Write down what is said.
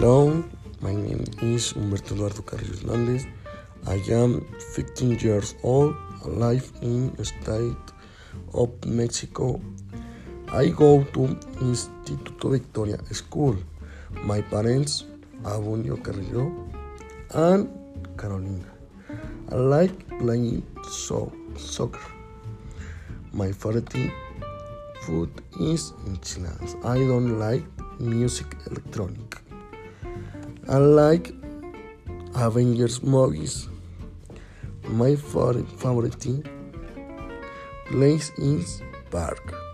Hello, my name is Humberto Eduardo Carrillo Hernández. I am 15 years old, alive in state of Mexico. I go to Instituto Victoria School. My parents, are Abundio Carrillo and Carolina. I like playing so soccer. My favorite food is enchiladas. I don't like music electronic. I like Avengers movies. My favorite place is park.